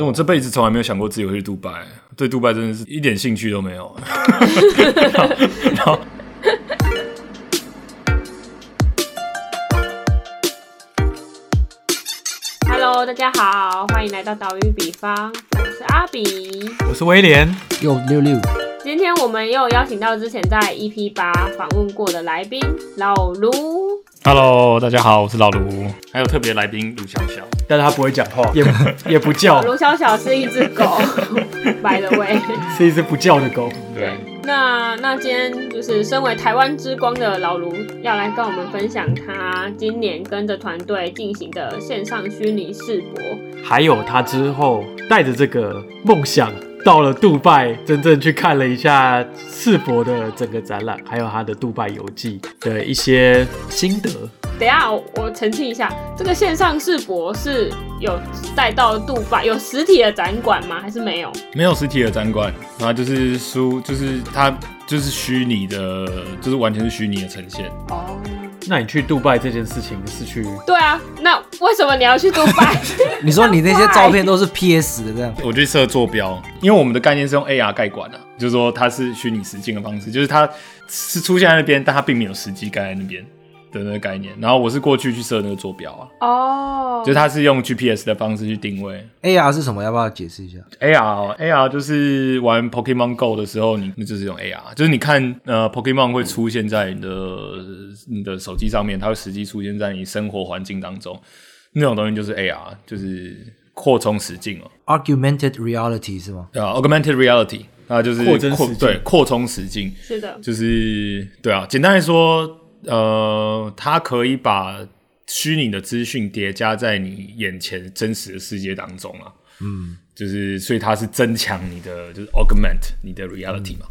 但我这辈子从来没有想过自己会去杜拜，对杜拜真的是一点兴趣都没有。然后 Hello，大家好，欢迎来到岛屿比方，我是阿比。我是威廉，又六六，今天我们又邀请到之前在 EP 八访问过的来宾老卢。，Hello，大家好，我是老卢，还有特别来宾卢小小。但是他不会讲话，也也不叫，卢小小是一只狗，by the way。是一只不叫的狗。对，那那今天就是身为台湾之光的老卢，要来跟我们分享他今年跟着团队进行的线上虚拟世博。还有他之后带着这个梦想到了杜拜，真正去看了一下世博的整个展览，还有他的杜拜游记的一些心得。等一下，我我澄清一下，这个线上世博是有带到杜拜有实体的展馆吗？还是没有？没有实体的展馆，然后就是书，就是它就是虚拟的，就是完全是虚拟的呈现。哦，那你去杜拜这件事情是去对啊，那为什么你要去杜拜？你说你那些照片都是 PS 的这样，我去设坐标，因为我们的概念是用 AR 盖管的、啊，就是说它是虚拟实境的方式，就是它是出现在那边，但它并没有实际盖在那边的那个概念。然后我是过去去设那个坐标啊，哦，就它是用 GPS 的方式去定位。AR 是什么？要不要解释一下？AR 哦 AR 就是玩 Pokemon Go 的时候，你那就是用 AR，就是你看呃 Pokemon 会出现在你的你的手机上面，它会实际出现在你生活环境当中，那种东西就是 AR，就是扩充实境哦。Augmented reality 是吗？对啊，augmented reality，那就是扩增实境对扩充实境，是的，就是对啊，简单来说，呃，它可以把虚拟的资讯叠加在你眼前真实的世界当中啊，嗯，就是所以它是增强你的就是 augment 你的 reality 嘛，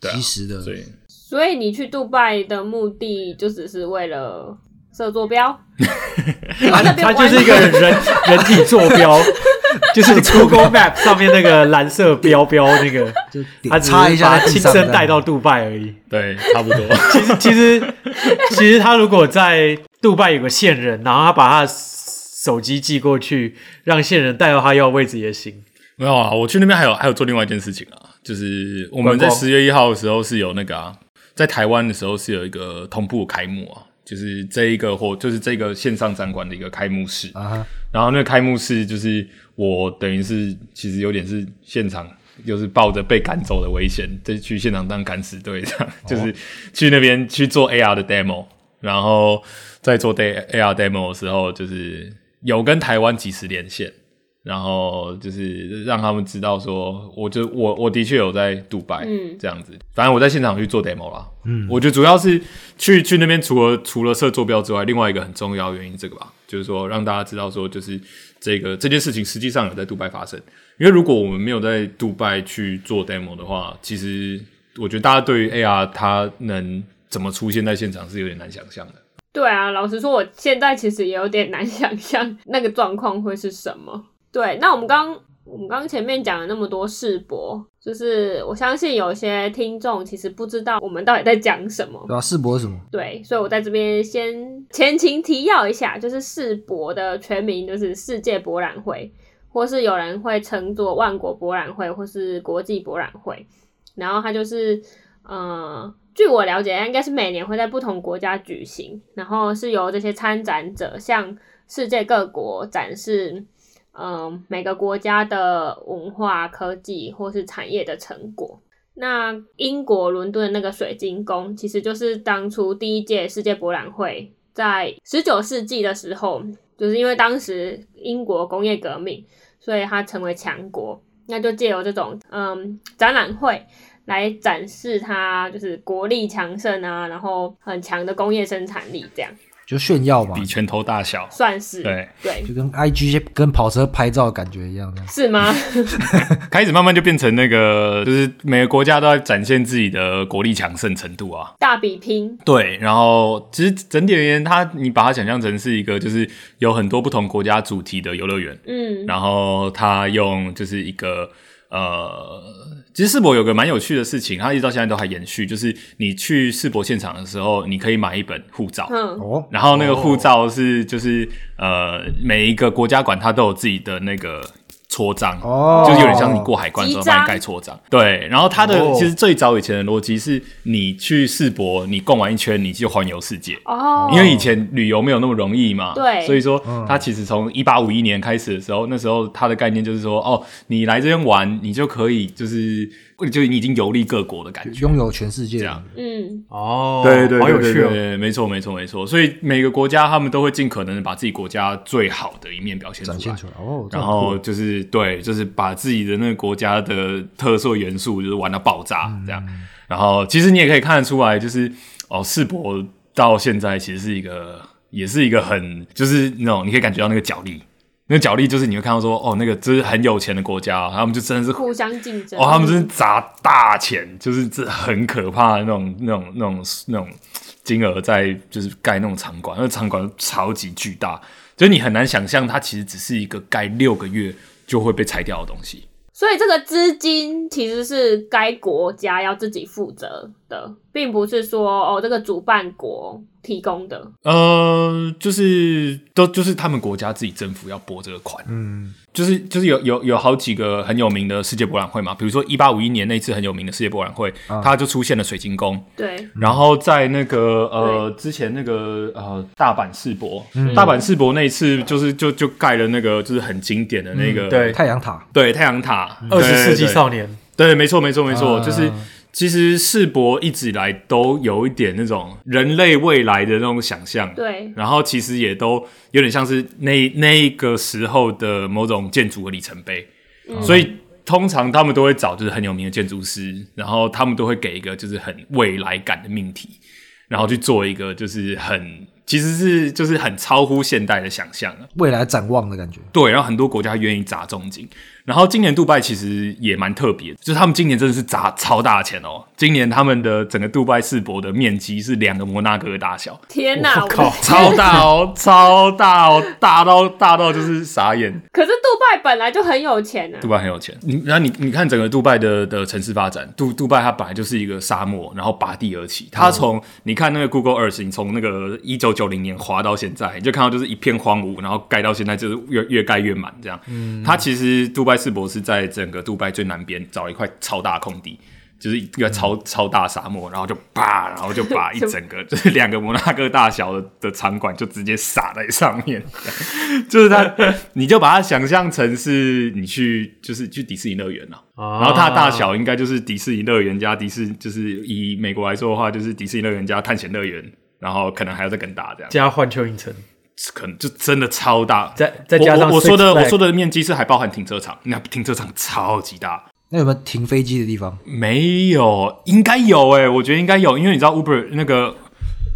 对啊即时的，所以所以你去杜拜的目的就只是为了设坐标，它它就是一个人人体坐标，就是 Google Map 上面那个蓝色标标那个，就他只是点插一下把亲身带到杜拜而已。对，差不多，其实其实其实他如果在杜拜有个线人，然后他把他手机寄过去，让线人带到他要的位置也行。没有啊，我去那边还有还有做另外一件事情啊，就是我们在十月一号的时候是有那个啊，在台湾的时候是有一个同步开幕啊，就是这一个或就是这个线上展馆的一个开幕式，啊哈，然后那个开幕式就是我等于是其实有点是现场。就是抱着被赶走的危险，再去现场当敢死队这样，就是去那边去做 AR 的 demo，然后在做 day AR demo 的时候，就是有跟台湾及时连线，然后就是让他们知道说，我就我我的确有在杜拜，嗯这样子。反正我在现场去做 demo 啦，嗯，我觉得主要是去去那边，除了除了设坐标之外，另外一个很重要的原因这个吧，就是说让大家知道说，就是这个这件事情实际上有在杜拜发生。因为如果我们没有在杜拜去做 demo 的话，其实我觉得大家对于 AR 它能怎么出现在现场是有点难想象的。对啊，老实说，我现在其实也有点难想象那个状况会是什么。对，那我们刚我们刚刚前面讲了那么多世博，就是我相信有些听众其实不知道我们到底在讲什么。对啊？世博是什么？对，所以我在这边先前情提要一下，就是世博的全名就是世界博览会，或是有人会称作万国博览会，或是国际博览会。然后它就是，呃，据我了解，应该是每年会在不同国家举行，然后是由这些参展者向世界各国展示，嗯、每个国家的文化、科技或是产业的成果。那英国伦敦那个水晶宫，其实就是当初第一届世界博览会在十九世纪的时候，就是因为当时英国工业革命，所以它成为强国，那就借由这种嗯展览会来展示它就是国力强盛啊，然后很强的工业生产力，这样就炫耀嘛。比，拳头大小，算是对，对。就跟 IG 跟跑车拍照的感觉一样。的。是吗？开始慢慢就变成那个，就是每个国家都在展现自己的国力强盛程度啊。大比拼，对，然后其实整体而言，它你把它想象成是一个，就是有很多不同国家主题的游乐园，嗯，然后它用就是一个呃，其实世博有个蛮有趣的事情，它一直到现在都还延续，就是你去世博现场的时候，你可以买一本护照，嗯，哦，然后那个护照是就是呃每一个国家馆它都有自己的那个戳章，哦就是有点像是你过海关的时候帮你盖戳章。对，然后它的、哦其实最早以前的逻辑是，你去世博，你逛完一圈，你就环游世界。哦，因为以前旅游没有那么容易嘛，对所以说它其实从一八五一年开始的时候，那时候它的概念就是说，哦，你来这边玩，你就可以就是就你已经游历各国的感觉，拥有全世界这样。嗯，哦，对对好有趣哦。对对对，没错没错没错。所以每个国家他们都会尽可能的把自己国家最好的一面表现出来展现。出来哦，然后就是对，就是把自己的那个国家的特色元素就是玩到爆炸这样。然后其实你也可以看得出来，就是哦，世博到现在其实是一个，也是一个很就是那种你可以感觉到那个角力，那个角力就是你会看到说哦，那个就是很有钱的国家，他们就真的是互相竞争。哦，他们真是砸大钱，就是这很可怕的那种、那种、那种、那种金额在就是盖那种场馆，那个场馆超级巨大，就是你很难想象它其实只是一个盖六个月就会被拆掉的东西。所以这个资金其实是该国家要自己负责的，并不是说哦这个主办国提供的。呃，就是都就是他们国家自己政府要拨这个款，嗯，就是就是有有有好几个很有名的世界博览会嘛，比如说一八五一年那次很有名的世界博览会，它就出现了水晶宫，对，然后在那个呃之前那个呃大阪世博，大阪世博那一次就是就就盖了那个就是很经典的那个、嗯对。太阳塔，对太阳塔，二十世纪少年，对，没错没错没错，啊。就是其实世博一直以来都有一点那种人类未来的那种想象，对，然后其实也都有点像是那那个时候的某种建筑的里程碑，所以通常他们都会找就是很有名的建筑师，然后他们都会给一个就是很未来感的命题，然后去做一个就是很其实是就是很超乎现代的想象啊。未来展望的感觉。对，然后很多国家愿意砸重金。然后今年杜拜其实也蛮特别，就是他们今年真的是砸超大钱哦。今年他们的整个杜拜世博的面积是两个摩纳哥的大小，天哪！我靠超大哦，超大哦，大到大到就是傻眼。可是杜拜本来就很有钱啊杜。拜很有钱，你然后你你看整个杜拜的的城市发展，杜杜拜它本来就是一个沙漠，然后拔地而起。它从、你看那个 Google Earth，你从那个一九九零年滑到现在，你就看到就是一片荒芜，然后盖到现在就是越越盖越满这样。嗯它其实杜拜世博是在整个杜拜最南边找了一块超大空地。就是一个超、超大沙漠，然后就啪，然后就把 一整个 就是两个摩纳哥大小的的场馆就直接撒在上面，就是它，你就把它想象成是你去就是去迪士尼乐园了。然然后它的大小应该就是迪士尼乐园加迪士，就是以美国来说的话，就是迪士尼乐园加探险乐园，然后可能还要再更大这样，加环球影城，可能就真的超大。再再加上我说的我说的面积是还包含停车场，那停车场超级大。那有没有停飞机的地方？没有，应该有哎、我觉得应该有，因为你知道 Uber 那个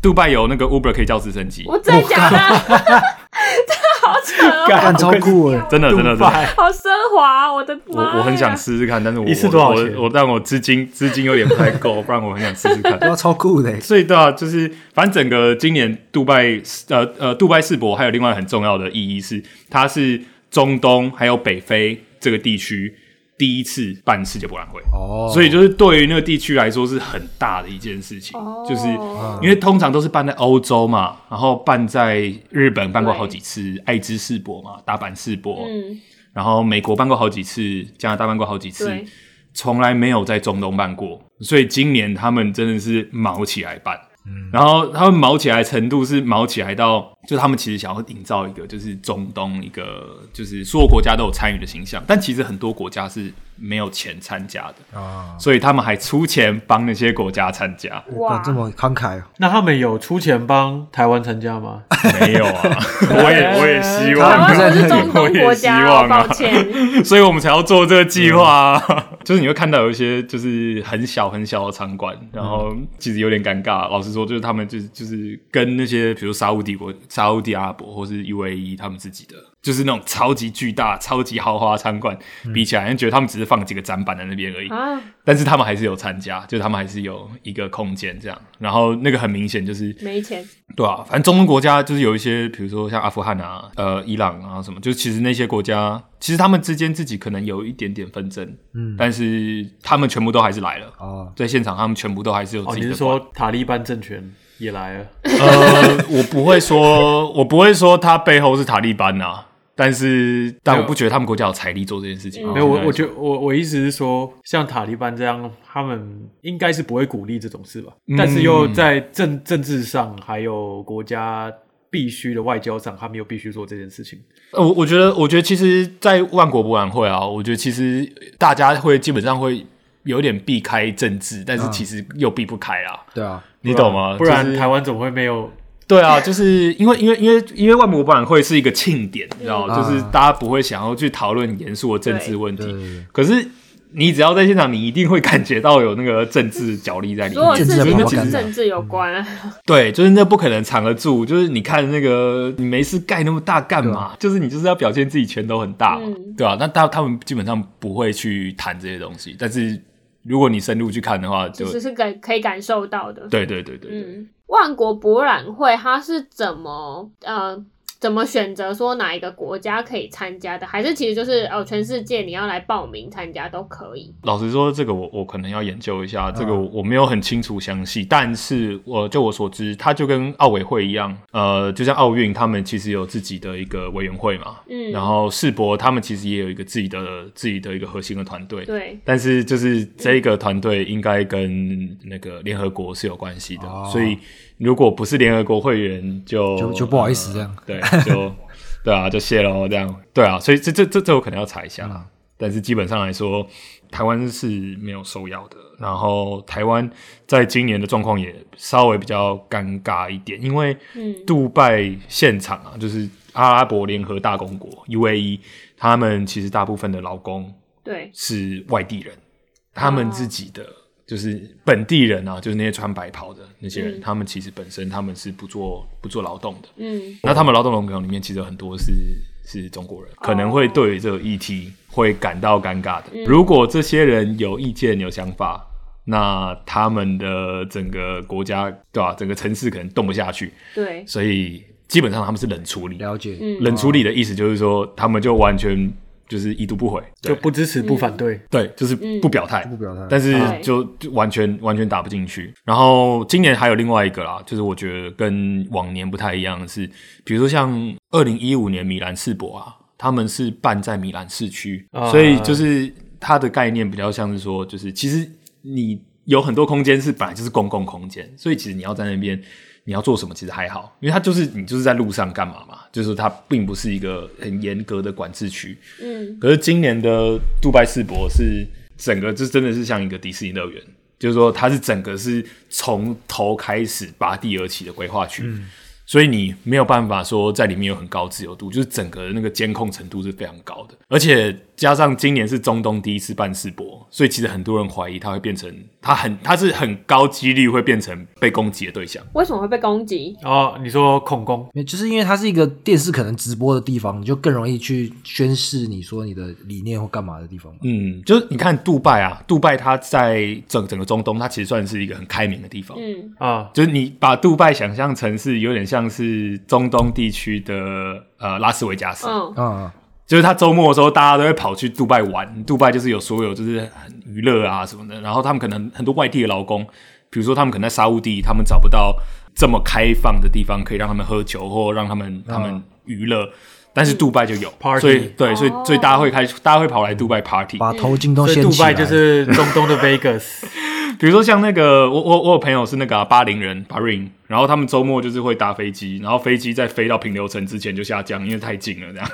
杜拜有那个 Uber 可以叫直升机，我真的假的？这好扯哦，干超酷哎！真的真的真的。好奢华啊！我的我妈呀！我很想试试看，但是我一次多少钱我我我但我资金资金有点不太够，不然我很想试试看。哇，超酷的欸！所以对啊，就是反正整个今年杜拜呃呃杜拜世博还有另外很重要的意义是，它是中东还有北非这个地区第一次办世界博览会。哦，所以就是对于那个地区来说是很大的一件事情，哦。就是因为通常都是办在欧洲嘛，然后办在日本办过好几次爱知世博嘛，大阪世博，嗯，然后美国办过好几次，加拿大办过好几次对，从来没有在中东办过，所以今年他们真的是毛起来办。然后他们毛起来程度是毛起来到，就他们其实想要营造一个就是中东一个就是所有国家都有参与的形象，但其实很多国家是没有钱参加的，啊，所以他们还出钱帮那些国家参加。哇哇，这么慷慨哦！那他们有出钱帮台湾参加吗？没有啊，我也我也希台望湾啊，不是 中东国我也希家哦，望啊抱歉。所以我们才要做这个计划、啊。就是你会看到有一些就是很小很小的场馆，然后其实有点尴尬。老实说，就是他们就是就是跟那些比如沙乌帝国、沙乌地阿拉伯或是 UAE 他们自己的，就是那种超级巨大、超级豪华餐馆比起来，你觉得他们只是放几个展板在那边而已。啊，但是他们还是有参加，就是他们还是有一个空间这样。然后那个很明显就是没钱，对啊，反正中东国家就是有一些，比如说像阿富汗啊、呃、伊朗啊什么，就其实那些国家，其实他们之间自己可能有一点点纷争，嗯，但是他们全部都还是来了，啊，在现场他们全部都还是有哦，你是自己的馆。说塔利班政权也来了？呃，我不会说，我不会说他背后是塔利班呐、但是但我不觉得他们国家有财力做这件事情。嗯没有，我我觉得我我意思是说，像塔利班这样，他们应该是不会鼓励这种事吧？嗯但是又在政政治上还有国家必须的外交上，他们又必须做这件事情。呃，我我觉得，我觉得其实，在万国博览会啊，我觉得其实大家会基本上会有点避开政治，但是其实又避不开啊，对啊，你懂吗？不然就是台湾怎么会没有？对啊，就是因为因为因为因为万国博览会是一个庆典，你知道，嗯就是大家不会想要去讨论严肃的政治问题，可是你只要在现场，你一定会感觉到有那个政治角力在里所有面。事情都政治的跟政治有关啊。对，就是那不可能藏得住。就是你看那个，你没事盖那么大干嘛？就是你就是要表现自己拳头很大嘛，嗯对吧、那他他们基本上不会去谈这些东西，但是如果你深入去看的话，就其实是感可以感受到的。对对对对对。嗯，万国博览会它是怎么呃怎么选择说哪一个国家可以参加的？还是其实就是哦全世界你要来报名参加都可以？老实说，这个我我可能要研究一下，这个我我没有很清楚详细，但是我就我所知，它就跟奥委会一样，呃，就像奥运，他们其实有自己的一个委员会嘛，嗯，然后世博他们其实也有一个自己的自己的一个核心的团队，对，但是就是这个团队应该跟那个联合国是有关系的，哦所以如果不是联合国会员就，就就不好意思这样呃对，就 对啊，就谢喽，这样对啊，所以这这这这我可能要查一下啦。但是基本上来说，台湾是没有受邀的。然后台湾在今年的状况也稍微比较尴尬一点，因为嗯杜拜现场啊，就是阿拉伯联合大公国 UAE，他们其实大部分的劳工对，是外地人，他们自己的、就是本地人啊，就是那些穿白袍的那些人，嗯。他们其实本身他们是不做不做劳动的。嗯。那他们劳动人口里面其实有很多是是中国人，可能会对于这个议题会感到尴尬的。嗯。如果这些人有意见、有想法，那他们的整个国家对吧、整个城市可能动不下去，对，所以基本上他们是冷处理。了解，嗯。冷处理的意思就是说，他们就完全就是已读不回，就不支持不反对。对，就是不表态，不表态但是就就完全完全打不进去。然后今年还有另外一个啦，就是我觉得跟往年不太一样的是，比如说像二零一五年米兰世博啊，他们是办在米兰市区，啊所以就是它的概念比较像是说，就是其实你有很多空间是本来就是公共空间，所以其实你要在那边。你要做什么其实还好，因为它就是你就是在路上干嘛嘛，就是说它并不是一个很严格的管制区。嗯。可是今年的杜拜世博是整个就真的是像一个迪士尼乐园，就是说它是整个是从头开始拔地而起的规划区，所以你没有办法说在里面有很高自由度，就是整个那个监控程度是非常高的，而且加上今年是中东第一次办世博，所以其实很多人怀疑它会变成它很它是很高几率会变成被攻击的对象。为什么会被攻击？哦，你说恐攻，就是因为它是一个电视可能直播的地方，你就更容易去宣示你说你的理念或干嘛的地方。嗯，就是你看杜拜啊，杜拜它在整整个中东，它其实算是一个很开明的地方。嗯啊，就是你把杜拜想象成是有点像是中东地区的呃拉斯维加斯，嗯啊、就是他周末的时候大家都会跑去杜拜玩，杜拜就是有所有就是很娱乐啊什么的，然后他们可能很多外地的劳工，比如说他们可能在沙乌地，他们找不到这么开放的地方可以让他们喝酒或让他们他们娱乐。但是杜拜就有 Party 所以对，所以哦所以大家会开，大家会跑来杜拜 party，把头巾都所以掀起来。杜拜就是中东的 Vegas，比如说像那个，我我我有朋友是那个啊巴林人 Bahrain，然后他们周末就是会搭飞机，然后飞机在飞到平流层之前就下降，因为太近了，这样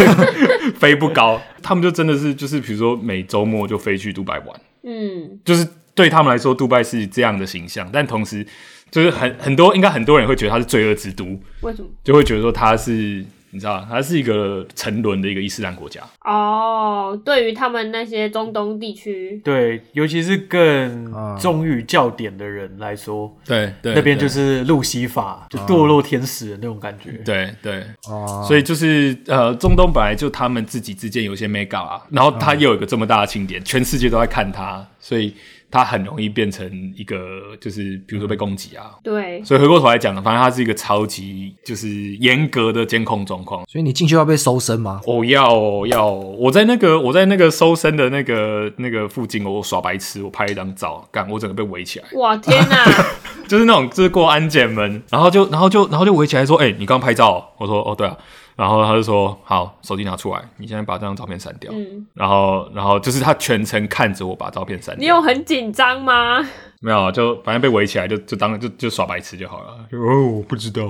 飞不高。他们就真的是就是比如说每周末就飞去杜拜玩，嗯就是对他们来说，杜拜是这样的形象，但同时就是很很多应该很多人会觉得它是罪恶之都，为什么？就会觉得说它是你知道它是一个沉沦的一个伊斯兰国家。哦，对于他们那些中东地区，对，尤其是更啊忠于教典的人来说，对对那边就是路西法，就堕落天使的那种感觉。对对，哦，所以就是呃，中东本来就他们自己之间有一些 mega 啊，然后他又有一个这么大的庆典，全世界都在看他，所以他很容易变成一个就是比如说被攻击啊。对，所以回过头来讲，反正它是一个超级就是严格的监控状况。所以你进去要被搜身吗？哦，要哦要哦，我在那个我在那个搜身的那个那个附近，我耍白痴，我拍一张照，干我整个被围起来，哇天哪，就是那种就是过安检门，然后就然后就然后就围起来说，哎、你刚拍照哦？我说哦对啊，然后他就说：“好，手机拿出来，你现在把这张照片删掉。嗯，然后，然后就是他全程看着我把照片删掉。你有很紧张吗？没有？就反正被围起来就，就当就就耍白痴就好了。就哦，我不知道，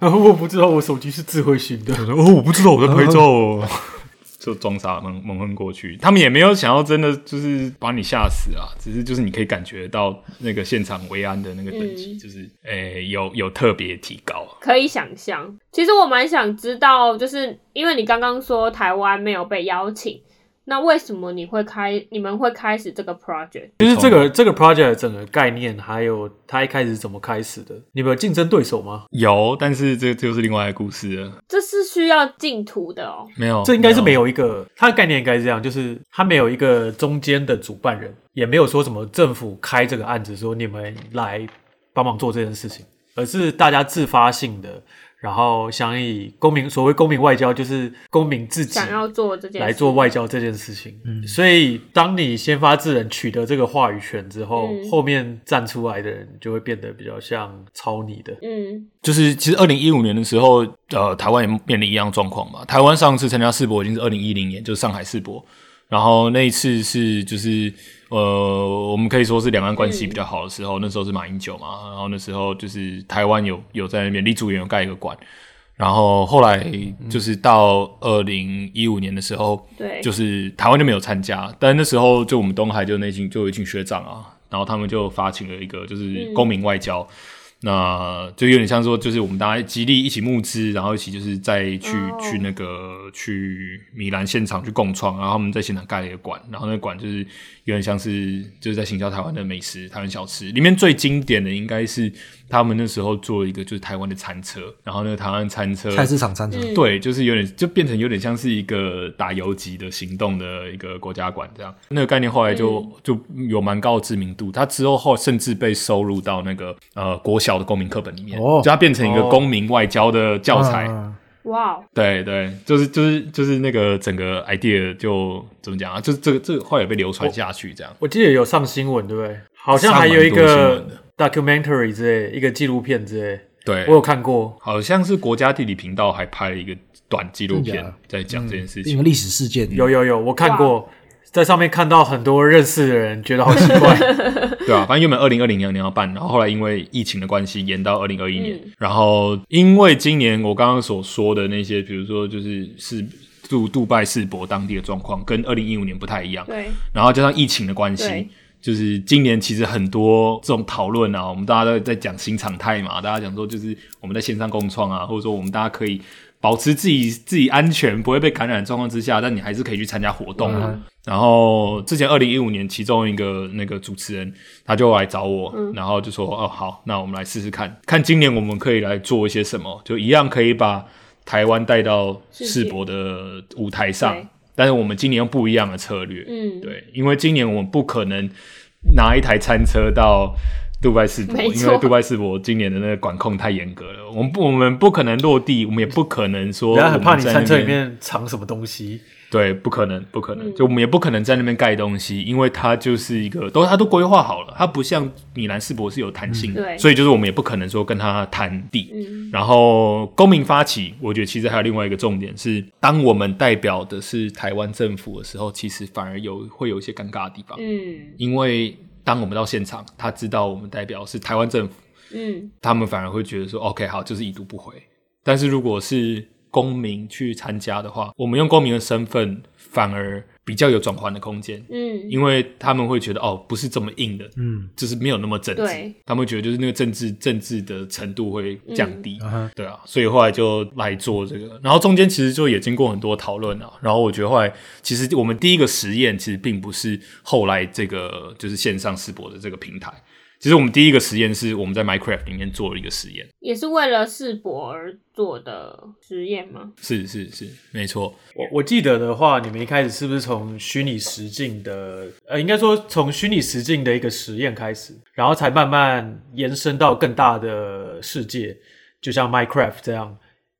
然 后我不知道我手机是智慧型的，哦，我不知道我在拍照、哦，就装傻蒙蒙混过去。他们也没有想要真的就是把你吓死啊，只是就是你可以感觉到那个现场维安的那个等级，嗯就是诶、有有特别提高。可以想象。其实我蛮想知道，就是因为你刚刚说台湾没有被邀请，那为什么你会开你们会开始这个 project？就是这个这个 project 整个概念，还有它一开始怎么开始的？你们有竞争对手吗？有，但是这这就是另外一个故事了。这是需要净土的哦。没有，这应该是没有一个，它的概念应该是这样，就是它没有一个中间的主办人，也没有说什么政府开这个案子说你们来帮忙做这件事情，而是大家自发性的，然后想以公民所谓公民外交，就是公民自己想要做这件事来做外交这件事情。所以当你先发制人取得这个话语权之后，嗯后面站出来的人就会变得比较像抄你的。嗯就是其实二零一五年的时候，呃，台湾也面临一样状况嘛。台湾上次参加世博已经是二零一零年，就是上海世博。然后那一次是就是呃，我们可以说是两岸关系比较好的时候，那时候是马英九嘛。然后那时候就是台湾有有在那边，立足园有盖一个馆。然后后来就是到二零一五年的时候，对，就是台湾就没有参加，但那时候就我们东海就那群就有一群学长啊，然后他们就发起了一个就是公民外交，那就有点像说就是我们大家极力一起募资，然后一起就是再去、哦。去那个去米兰现场去共创，然后他们在现场盖了一个馆，然后那个馆就是有点像是就是在行销台湾的美食、台湾小吃，里面最经典的应该是他们那时候做了一个就是台湾的餐车，然后那个台湾餐车菜市场餐车，嗯。对，就是有点就变成有点像是一个打游击的行动的一个国家馆这样。那个概念后来就、就有蛮高的知名度，它之后后甚至被收入到那个呃国小的公民课本里面，哦就它变成一个哦公民外交的教材。嗯哇哦，对对，就是就是就是那个整个 idea 就怎么讲啊？就是这个这个后来也被流传下去这样。我记得有上新闻，对不对？好像上还有一个 documentary 之类，一个纪录片之类，对我，有看过。好像是国家地理频道还拍了一个短纪录片在讲这件事情。一个历史事件，有有有，我看过，在上面看到很多认识的人，觉得好奇怪。对啊，反正原本二零二零年要办，然后后来因为疫情的关系延到二零二一年，嗯然后因为今年我刚刚所说的那些，比如说就是是杜杜拜世博当地的状况，跟二零一五年不太一样，对，然后加上疫情的关系。就是今年其实很多这种讨论啊，我们大家都在讲新常态嘛，大家讲说就是我们在线上共创啊，或者说我们大家可以保持自己自己安全，不会被感染的状况之下，但你还是可以去参加活动然后之前二零一五年，其中一个那个主持人他就来找我，然后就说：“哦，好，那我们来试试看，看今年我们可以来做一些什么，就一样可以把台湾带到世博的舞台上对，但是我们今年用不一样的策略。嗯，对，因为今年我们不可能拿一台餐车到杜拜世博，因为杜拜世博今年的那个管控太严格了，我们不我们不可能落地，我们也不可能说人家很怕你我们在那餐车里面藏什么东西。对，不可能，不可能，嗯。就我们也不可能在那边盖东西，因为它就是一个都它都规划好了，它不像米兰世博是有弹性的，嗯所以就是我们也不可能说跟他谈地。嗯。然后公民发起，我觉得其实还有另外一个重点是，当我们代表的是台湾政府的时候，其实反而有会有一些尴尬的地方，嗯。因为当我们到现场，他知道我们代表是台湾政府，嗯他们反而会觉得说，OK，好，就是已读不回。但是如果是公民去参加的话，我们用公民的身份，反而比较有转换的空间，嗯，因为他们会觉得，哦，不是这么硬的，嗯，就是没有那么政治，他们会觉得就是那个政治政治的程度会降低。嗯。对啊，所以后来就来做这个，然后中间其实就也经过很多讨论啊，然后我觉得后来其实我们第一个实验其实并不是后来这个就是线上世博的这个平台，其实我们第一个实验是我们在 Minecraft 里面做了一个实验，也是为了世博而做的实验吗？是是是，没错，我我记得的话，你们一开始是不是从虚拟实境的，呃，应该说从虚拟实境的一个实验开始，然后才慢慢延伸到更大的世界，就像 Minecraft 这样。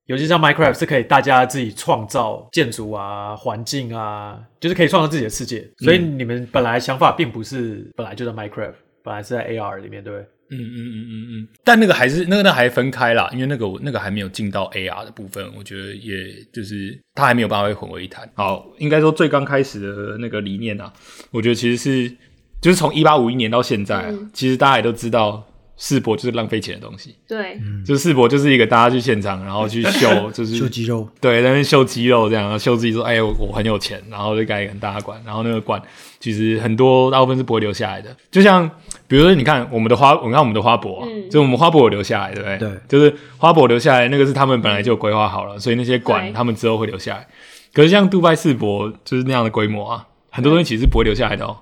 尤其像 Minecraft 是可以大家自己创造建筑啊、环境啊，就是可以创造自己的世界。所以你们本来想法并不是本来就在 Minecraft，本来是在 AR 里面，对不对？嗯嗯嗯嗯嗯，但那个还是那个那还分开啦，因为那个我那个还没有进到 AR 的部分，我觉得也就是它还没有办法被混为一谈。好，应该说最刚开始的那个理念啊，我觉得其实是就是从一八五一年到现在、啊，嗯其实大家也都知道。世博就是浪费钱的东西，对，就是世博就是一个大家去现场，然后去秀，就是秀肌肉，对，在那边秀肌肉这样，然后秀自己说，哎，我我很有钱，然后就盖一个很大的馆，然后那个馆其实很多大部分是不会留下来的。就像比如说，你看我们的花，你看我们的花博、啊，嗯就我们花博有留下来，对不对？对就是花博留下来，那个是他们本来就有规划好了，所以那些馆他们之后会留下来。可是像杜拜世博就是那样的规模啊，很多东西其实是不会留下来的哦。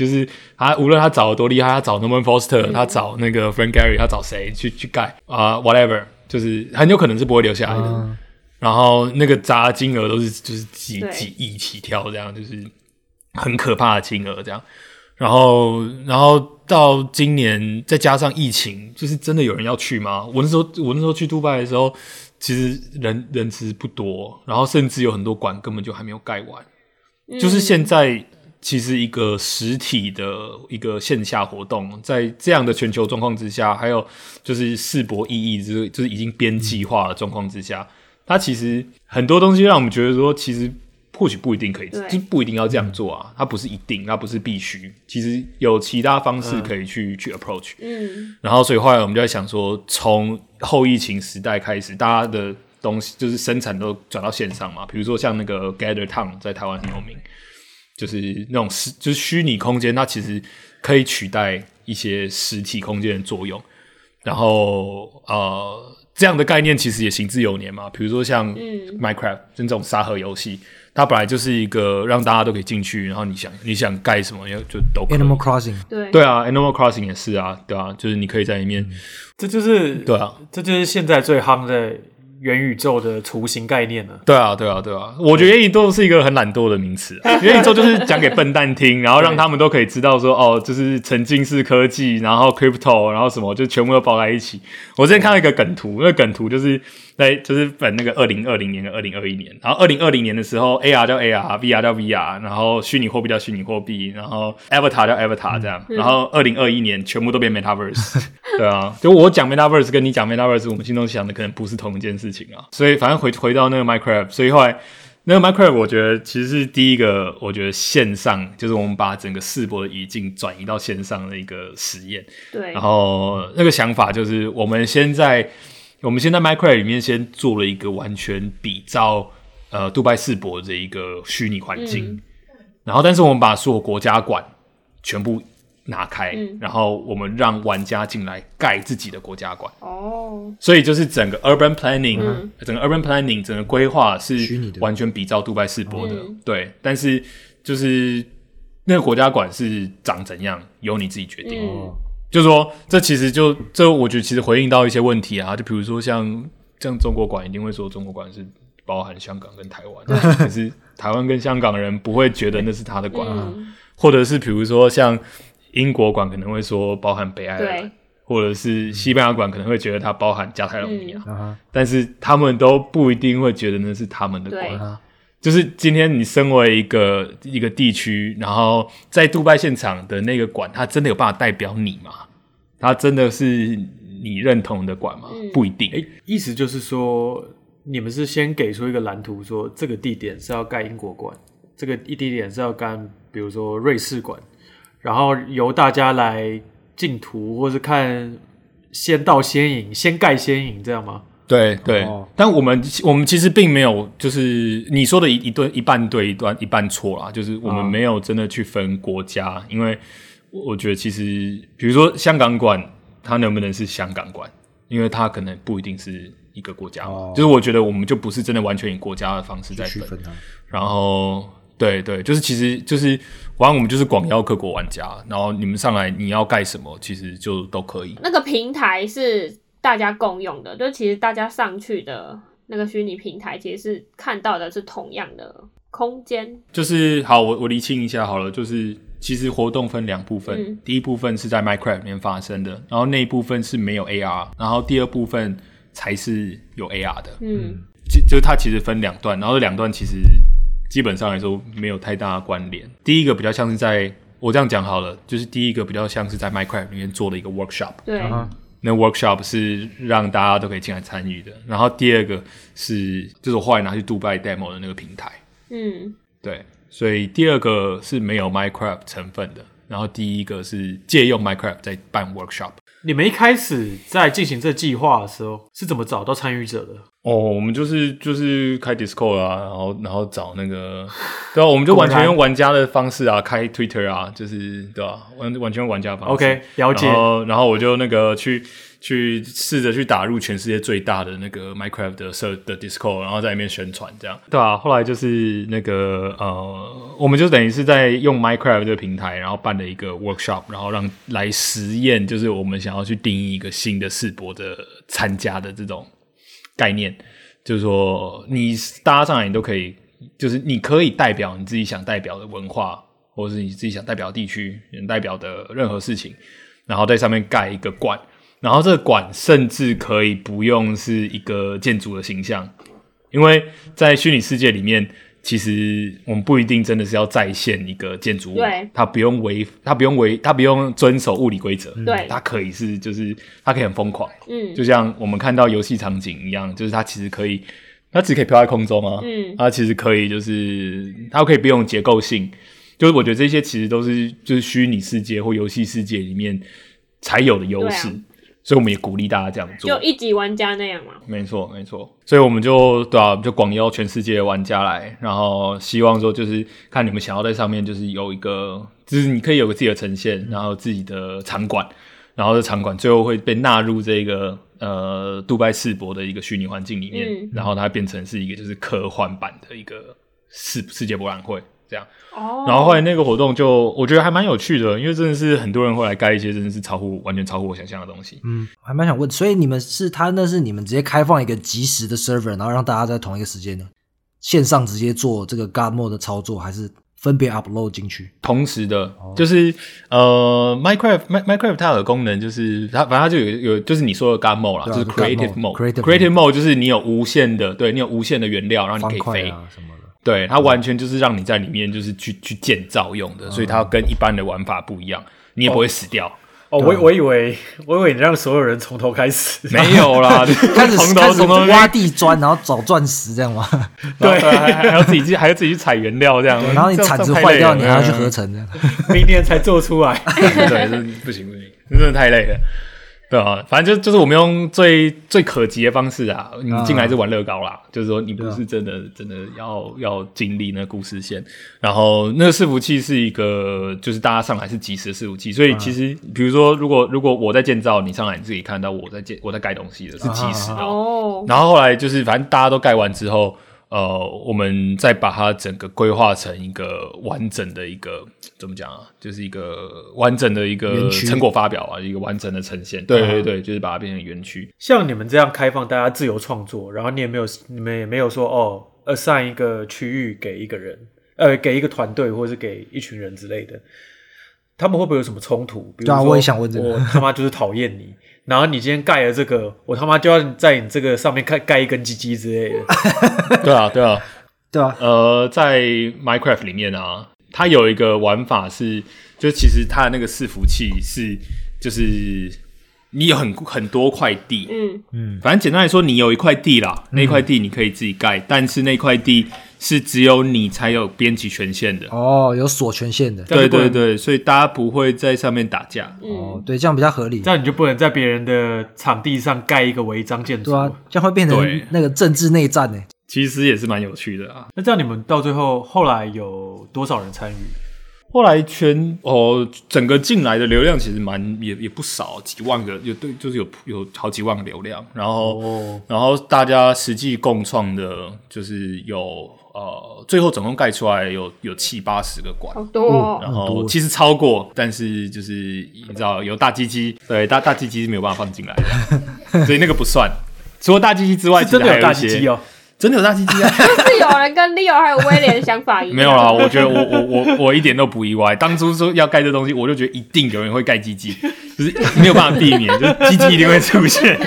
就是他无论他找的多厉害，他找 Norman Foster，、他找那个 Frank Gehry，他找谁去去盖啊、whatever，就是很有可能是不会留下来的。嗯然后那个砸金额都是就是几几亿起跳，这样就是很可怕的金额这样。然后，然后到今年再加上疫情，就是真的有人要去吗？我那时候我那时候去杜拜的时候，其实人人其实不多，然后甚至有很多馆根本就还没有盖完。就是现在其实一个实体的一个线下活动，在这样的全球状况之下，还有就是世博意义，就是就是已经边际化的状况之下，它其实很多东西让我们觉得说，其实或许不一定可以，对就不一定要这样做啊，它不是一定，它不是必须，其实有其他方式可以去、去 approach。嗯，然后，所以后来我们就在想说，从后疫情时代开始，大家的东西就是生产都转到线上嘛。比如说像那个 Gather Town 在台湾很有名，就是那种实就是虚拟空间，它其实可以取代一些实体空间的作用。然后呃，这样的概念其实也行之有年嘛。比如说像嗯 Minecraft 就这种沙盒游戏，它本来就是一个让大家都可以进去，然后你想你想盖什么就都可以。Animal Crossing，对，对啊，Animal Crossing 也是啊，对啊，就是你可以在里面，这就是对啊，这就是现在最夯的元宇宙的雏形概念呢。对啊，对啊，对啊，我觉得元宇宙是一个很懒惰的名词、啊，元宇宙就是讲给笨蛋听，然后让他们都可以知道说，哦，就是沉浸式科技，然后 crypto，然后什么就全部都包在一起。我之前看到一个梗图，那个梗图就是在就是本那个二零二零年跟二零二一年，然后二零二零年的时候，AR 叫 AR，VR 叫 VR，然后虚拟货币叫虚拟货币，然后 Avatar 叫 Avatar 这样，然后二零二一年全部都变 Metaverse，对啊，就我讲 Metaverse 跟你讲 Metaverse，我们心中想的可能不是同一件事情啊，所以反正回回到那个 Minecraft，所以后来。那个 Minecraft 我觉得其实是第一个，我觉得线上就是我们把整个世博的语境转移到线上的一个实验。对然，后那个想法就是，我们先在我们先在 Minecraft 里面先做了一个完全比照呃杜拜世博的一个虚拟环境，嗯。然后但是我们把所有国家馆全部拿开，嗯。然后我们让玩家进来盖自己的国家馆。哦，所以就是整个 urban planning，、嗯。整个 urban planning 整个规划是虚拟的。完全比照杜拜世博的，嗯。对。但是就是那个国家馆是长怎样，由你自己决定。嗯，就是说，这其实就这，我觉得其实回应到一些问题啊，就比如说像像中国馆一定会说中国馆是包含香港跟台湾，可是台湾跟香港人不会觉得那是他的馆啊，嗯。或者是比如说像英国馆可能会说包含北爱尔兰，或者是西班牙馆可能会觉得它包含加泰罗尼亚，但是他们都不一定会觉得那是他们的对。馆。啊就是今天你身为一个一个地区，然后在杜拜现场的那个馆，它真的有办法代表你吗？它真的是你认同的馆吗？嗯不一定。诶，意思就是说，你们是先给出一个蓝图，说这个地点是要盖英国馆，这个地点是要盖，比如说瑞士馆，然后由大家来进图，或是看先到先赢，先盖先赢，这样吗？对对，哦但我们我们其实并没有，就是你说的一一对一半对一段一半错啦，就是我们啊没有真的去分国家，因为我我觉得其实比如说香港馆，它能不能是香港馆？因为它可能不一定是一个国家，哦就是我觉得我们就不是真的完全以国家的方式在分。然后对对，就是其实就是，反正我们就是广邀各国玩家，然后你们上来你要盖什么，其实就都可以。那个平台是大家共用的，就其实大家上去的那个虚拟平台，其实是看到的是同样的空间。就是好，我我厘清一下好了，就是其实活动分两部分，嗯。第一部分是在 Minecraft 里面发生的，然后那一部分是没有 AR，然后第二部分才是有 AR 的，嗯。就就是它其实分两段，然后这两段其实基本上来说没有太大的关联。第一个比较像是在我这样讲好了，就是第一个比较像是在 Minecraft 里面做的一个 workshop，对，啊那 workshop 是让大家都可以进来参与的。然后第二个是就是我后来拿去杜拜 demo 的那个平台，嗯，对，所以第二个是没有 Minecraft 成分的，然后第一个是借用 Minecraft 在办 workshop。你们一开始在进行这计划的时候是怎么找到参与者的？哦，我们就是就是开 Discord 啊，然后然后找那个，对啊，我们就完全 用玩家的方式啊，开 Twitter 啊，就是对吧、完完全用玩家的方式。OK，了解然后然后我就那个去去试着去打入全世界最大的那个 Minecraft 的社的 Discord，然后在里面宣传这样。对啊，后来就是那个呃，我们就等于是在用 Minecraft 这个平台，然后办了一个 workshop，然后让来实验，就是我们想要去定义一个新的世博的参加的这种概念，就是说你搭上来你都可以，就是你可以代表你自己想代表的文化，或者是你自己想代表地区，代表的任何事情，然后在上面盖一个馆，然后这个馆甚至可以不用是一个建筑的形象，因为在虚拟世界里面。其实我们不一定真的是要再现一个建筑物对，它不用违，它不用违，它不用遵守物理规则，对。它可以是就是它可以很疯狂，嗯，就像我们看到游戏场景一样，就是它其实可以，它其实可以飘在空中啊，嗯。它其实可以就是它可以不用结构性，就是我觉得这些其实都是就是虚拟世界或游戏世界里面才有的优势，所以我们也鼓励大家这样做就。一级玩家那样嘛。没错，没错，所以我们就对啊，就广邀全世界的玩家来，然后希望说就是看你们想要在上面就是有一个，就是你可以有个自己的呈现，然后自己的场馆，然后这场馆最后会被纳入这个呃杜拜世博的一个虚拟环境里面，嗯然后它变成是一个就是科幻版的一个世世界博览会这样。哦，然后后来那个活动就我觉得还蛮有趣的，因为真的是很多人会来盖一些真的是超乎完全超乎我想象的东西。嗯，我还蛮想问，所以你们是他那是你们直接开放一个即时的 server，然后让大家在同一个时间呢线上直接做这个 God Mode 的操作，还是分别 upload 进去？同时的，哦就是呃，Minecraft Mi- Minecraft 它有的功能，就是它反正它就有有就是你说的 God mode 啦，就是 Creative mode，mode。Creative Creative mode 就是你有无限的，对你有无限的原料，然后你可以飞。啊什么的。对，它完全就是让你在里面就是去去建造用的，所以它跟一般的玩法不一样，你也不会死掉。哦，我我以为我以为你让所有人从头开始，没有啦，开始从开始头从头挖地砖，然后找钻石这样吗？对，还要自己去还要自己去采原料这样，然后你铲子坏掉，你还要去合成这样。明年才做出来。对，不行不行，真的太累了。对啊，反正就就是我们用最最可及的方式啊，你进来是玩乐高啦，就是说你不是真的真的要要经历那个故事线，然后那个伺服器是一个就是大家上来是即时的伺服器，所以其实比如说如果如果我在建造，你上来你自己看到我在建我在盖东西的是即时的然后后来就是，反正大家都盖完之后，呃，我们再把它整个规划成一个完整的一个怎么讲啊？就是一个完整的一个成果发表啊，一个完整的呈现。对对对，就是把它变成园区。像你们这样开放，大家自由创作，然后你也没有，你们也没有说哦，assign 一个区域给一个人，呃，给一个团队或者是给一群人之类的，他们会不会有什么冲突？比如说，对啊我也想问这个我他妈就是讨厌你，然后你今天盖了这个，我他妈就要在你这个上面盖盖一根鸡鸡之类的。对啊，对啊。对啊？呃，在 Minecraft 里面啊，它有一个玩法是，就其实它的那个伺服器是，就是你有很很多块地，嗯，反正简单来说，你有一块地啦，那块地你可以自己盖，但是那块地是只有你才有编辑权限的。哦，有锁权限的。对对对，所以大家不会在上面打架。哦，对，这样比较合理这。样你就不能在别人的场地上盖一个违章建筑。对啊，这样会变成那个政治内战呢。其实也是蛮有趣的啊。那这样你们到最后后来有多少人参与？后来全哦，整个进来的流量其实蛮也也不少，几万个有对，就是有有好几万个流量。然后、哦，然后大家实际共创的，就是有呃，最后总共盖出来有有七八十个馆好。多哦，然后其实超过，但是就是你知道有大鸡鸡，对大大鸡鸡是没有办法放进来的，所以那个不算。除了大鸡鸡之外，真的有大鸡鸡哦。真的有大鸡鸡啊？就是有人跟 Leo 还有威廉想法一样，没有啦，我觉得我我我我一点都不意外。当初说要盖这东西，我就觉得一定有人会盖鸡鸡，就是没有办法避免，就是鸡鸡一定会出现。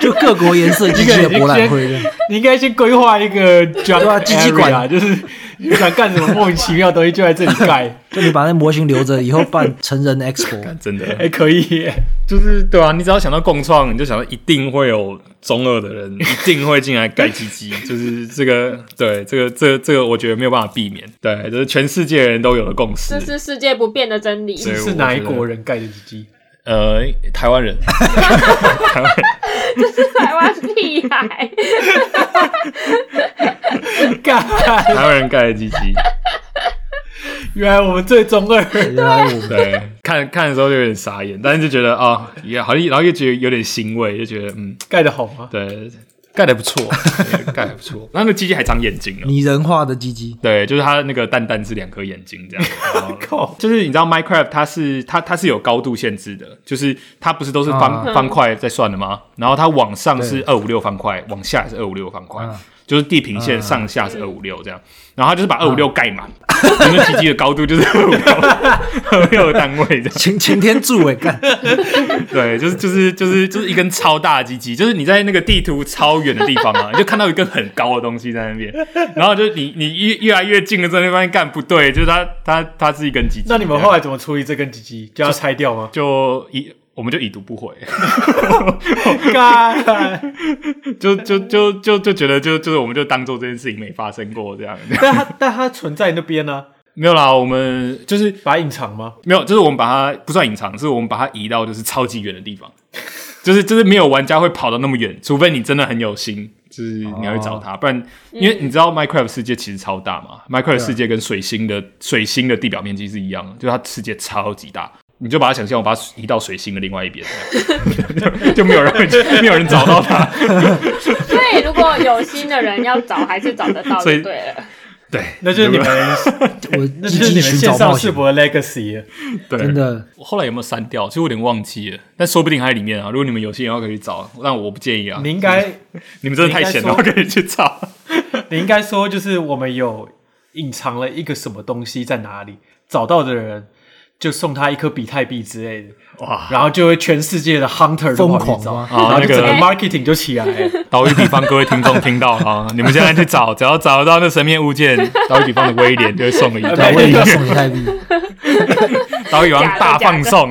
就各国颜色鸡鸡的博览会。你应该先规划一个 junk 对啊鸡鸡 area，馆就是你想干什么莫名其妙的东西就在这里盖？就你把那模型留着，以后办成人 expo，真的。哎、可以。耶，就是对啊，你只要想到共创，你就想到一定会有中二的人，一定会进来盖鸡鸡，就是这个，对，这个，这个，这个，我觉得没有办法避免，对，就是全世界人都有的共识。这，是世界不变的真理。对是哪一国人盖的鸡鸡？呃，台湾人，台湾人，台湾屁孩，干，台湾人盖的鸡鸡，原来我们最中二。原来我们对，看看的时候就有点傻眼，但是就觉得啊，也好像，然后又觉得有点欣慰，就觉得嗯，盖的好吗？对，盖的不错，对 盖的不错，那那个鸡鸡还长眼睛了。拟人化的鸡鸡，对，就是它那个蛋蛋是两颗眼睛这样。靠，就是你知道 Minecraft 它是它它是有高度限制的，就是它不是都是方、啊方块在算的吗？然后它往上是二五六方块，往下也是二五六方块，啊就是地平线啊上下是二五六这样。然后他就是把二五六盖满，你那机机的高度就是二五六二五六的单位这样。擎擎天柱哎，干对，就是就是就是就是一根超大的鸡鸡，就是你在那个地图超远的地方啊，你 就看到一根很高的东西在那边，然后就你你越越来越近了之后，你发现干不对，就是它它它是一根鸡鸡。那你们后来怎么处理这根鸡鸡？就要拆掉吗？就已我们就已读不回，干，就就就就就觉得就就是我们就当做这件事情没发生过这样。但它但它存在那边呢、没有啦，我们就是把它隐藏吗？没有，就是我们把它不算隐藏，是我们把它移到就是超级远的地方，就是就是没有玩家会跑到那么远，除非你真的很有心，就是你要去找它，不然因为你知道 Minecraft 世界其实超大嘛，Minecraft 世界跟水星的水星的地表面积是一样的，就它世界超级大。你就把它想象，我把它移到水星的另外一边，就 就没有人会，没有人找到它。所以如果有心的人要找，还是找得到所以对了。对，那就是你们，我那就是你们线上世博的 legacy。对，真的我后来有没有删掉？其实我有点忘记了，但说不定还在里面啊。如果你们有兴趣的话，可以去找，但我不建议啊。你应该，你们真的太闲了，可以去找。你应该说，就是我们有隐藏了一个什么东西在哪里，找到的人就送他一颗比特币之类的，哇！然后就会全世界的 hunter 疯狂吗？然后就啊那个 marketing 就起来。了。岛屿比方，各位听众听到啊，你们现在去找，只要找得到那神秘物件，岛屿比方的威廉就会送个一对袋，我也要送一泰币，岛屿比方大放送，